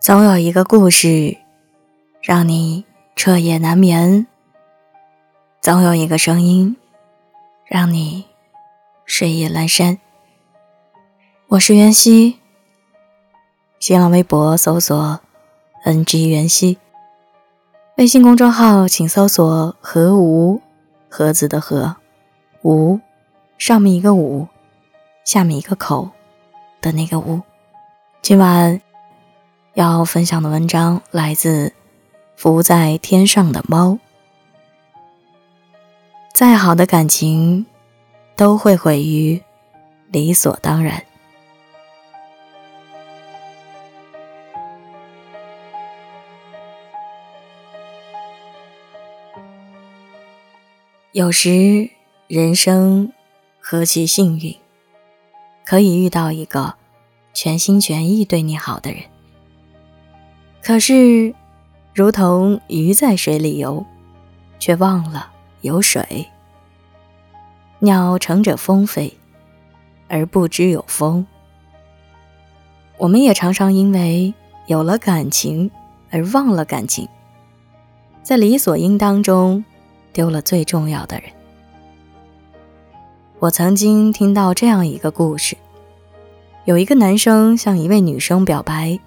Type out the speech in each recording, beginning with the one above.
总有一个故事，让你彻夜难眠；总有一个声音，让你睡意阑珊。我是袁熙，新浪微博搜索 “ng 袁熙”，微信公众号请搜索“何无”，盒子的“何”，无上面一个“五”，下面一个口的那个“无”。今晚。要分享的文章来自《浮在天上的猫》。再好的感情，都会毁于理所当然。有时，人生何其幸运，可以遇到一个全心全意对你好的人。可是，如同鱼在水里游，却忘了有水；鸟乘着风飞，而不知有风。我们也常常因为有了感情而忘了感情，在理所应当中丢了最重要的人。我曾经听到这样一个故事：有一个男生向一位女生表白。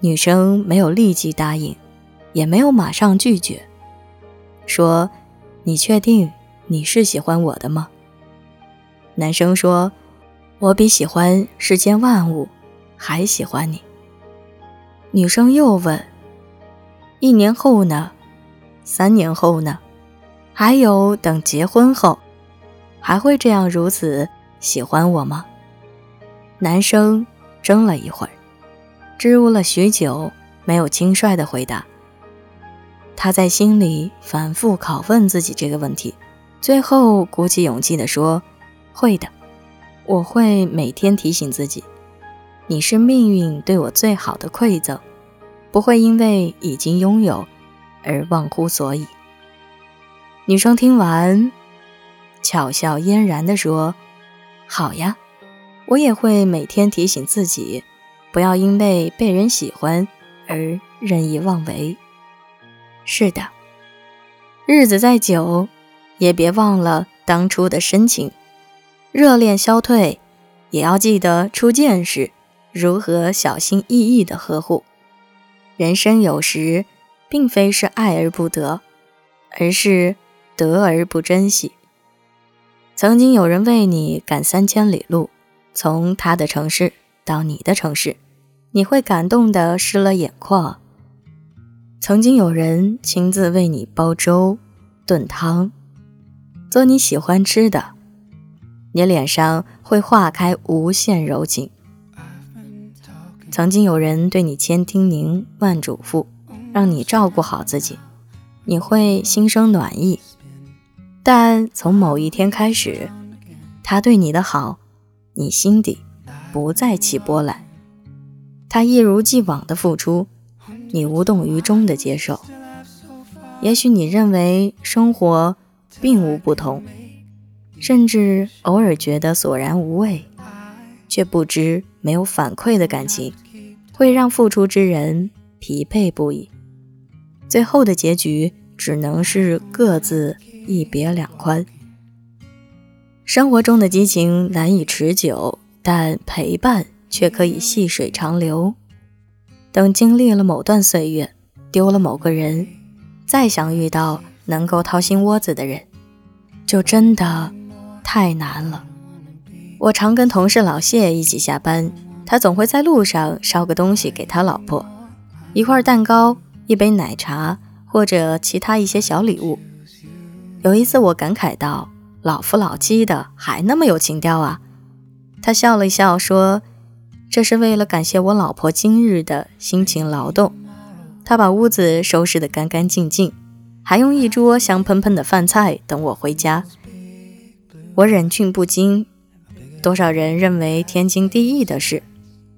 女生没有立即答应，也没有马上拒绝，说：“你确定你是喜欢我的吗？”男生说：“我比喜欢世间万物还喜欢你。”女生又问：“一年后呢？三年后呢？还有等结婚后，还会这样如此喜欢我吗？”男生怔了一会儿。支吾了许久，没有轻率的回答。他在心里反复拷问自己这个问题，最后鼓起勇气地说：“会的，我会每天提醒自己，你是命运对我最好的馈赠，不会因为已经拥有而忘乎所以。”女生听完，巧笑嫣然地说：“好呀，我也会每天提醒自己。”不要因为被人喜欢而任意妄为。是的，日子再久，也别忘了当初的深情。热恋消退，也要记得初见时如何小心翼翼的呵护。人生有时并非是爱而不得，而是得而不珍惜。曾经有人为你赶三千里路，从他的城市。到你的城市，你会感动的湿了眼眶。曾经有人亲自为你煲粥、炖汤，做你喜欢吃的，你脸上会化开无限柔情。曾经有人对你千叮咛万嘱咐，让你照顾好自己，你会心生暖意。但从某一天开始，他对你的好，你心底。不再起波澜，他一如既往的付出，你无动于衷的接受。也许你认为生活并无不同，甚至偶尔觉得索然无味，却不知没有反馈的感情会让付出之人疲惫不已。最后的结局只能是各自一别两宽。生活中的激情难以持久。但陪伴却可以细水长流。等经历了某段岁月，丢了某个人，再想遇到能够掏心窝子的人，就真的太难了。我常跟同事老谢一起下班，他总会在路上捎个东西给他老婆，一块蛋糕、一杯奶茶或者其他一些小礼物。有一次我感慨道：“老夫老妻的，还那么有情调啊！”他笑了笑，说：“这是为了感谢我老婆今日的辛勤劳动。她把屋子收拾得干干净净，还用一桌香喷喷的饭菜等我回家。我忍俊不禁。多少人认为天经地义的事，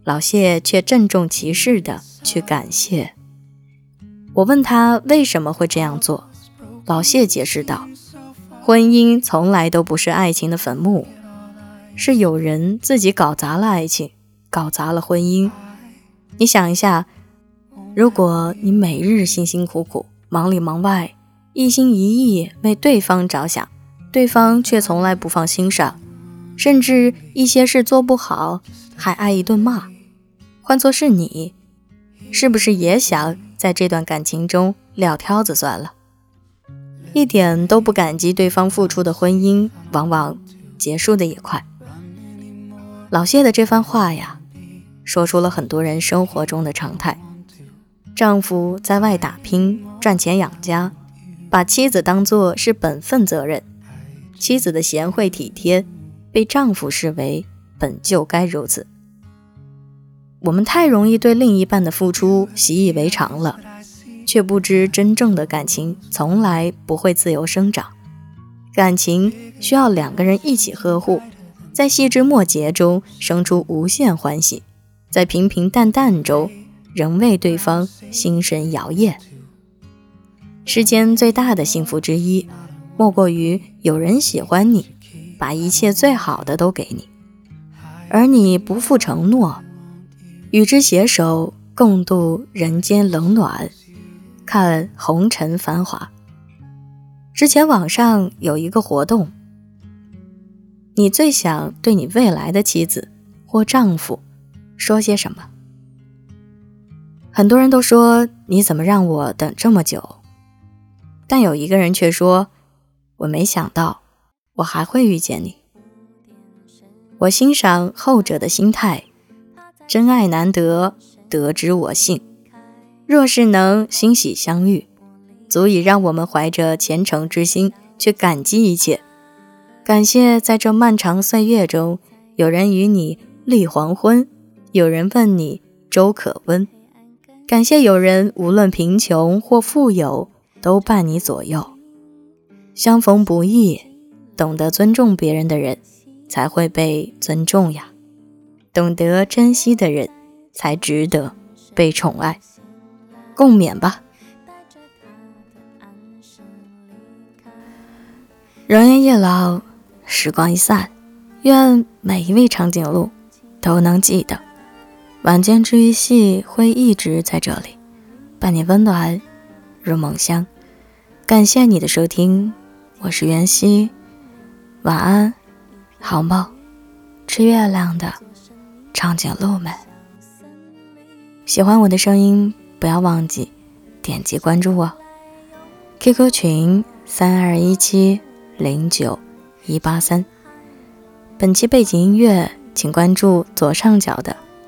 老谢却郑重其事地去感谢。我问他为什么会这样做，老谢解释道：婚姻从来都不是爱情的坟墓。”是有人自己搞砸了爱情，搞砸了婚姻。你想一下，如果你每日辛辛苦苦、忙里忙外，一心一意为对方着想，对方却从来不放心上，甚至一些事做不好还挨一顿骂，换作是你，是不是也想在这段感情中撂挑子算了？一点都不感激对方付出的婚姻，往往结束的也快。老谢的这番话呀，说出了很多人生活中的常态：丈夫在外打拼赚钱养家，把妻子当作是本分责任；妻子的贤惠体贴，被丈夫视为本就该如此。我们太容易对另一半的付出习以为常了。却不知，真正的感情从来不会自由生长，感情需要两个人一起呵护，在细枝末节中生出无限欢喜，在平平淡淡中仍为对方心神摇曳。世间最大的幸福之一，莫过于有人喜欢你，把一切最好的都给你，而你不负承诺，与之携手共度人间冷暖。看红尘繁华。之前网上有一个活动，你最想对你未来的妻子或丈夫说些什么？很多人都说你怎么让我等这么久？但有一个人却说，我没想到我还会遇见你。我欣赏后者的心态，真爱难得，得之我幸。若是能欣喜相遇，足以让我们怀着虔诚之心去感激一切。感谢在这漫长岁月中，有人与你立黄昏，有人问你粥可温。感谢有人无论贫穷或富有，都伴你左右。相逢不易，懂得尊重别人的人，才会被尊重呀。懂得珍惜的人，才值得被宠爱。共勉吧。人烟易老，时光一散，愿每一位长颈鹿都能记得，晚间治愈系会一直在这里，伴你温暖入梦乡。感谢你的收听，我是袁熙，晚安，好梦。吃月亮的长颈鹿们，喜欢我的声音。不要忘记点击关注我，QQ 群三二一七零九一八三。本期背景音乐，请关注左上角的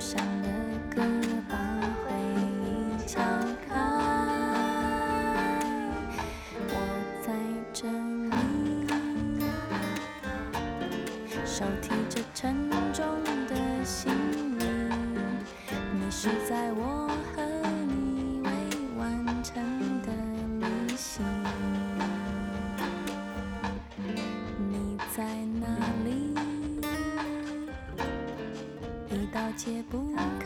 手解不开。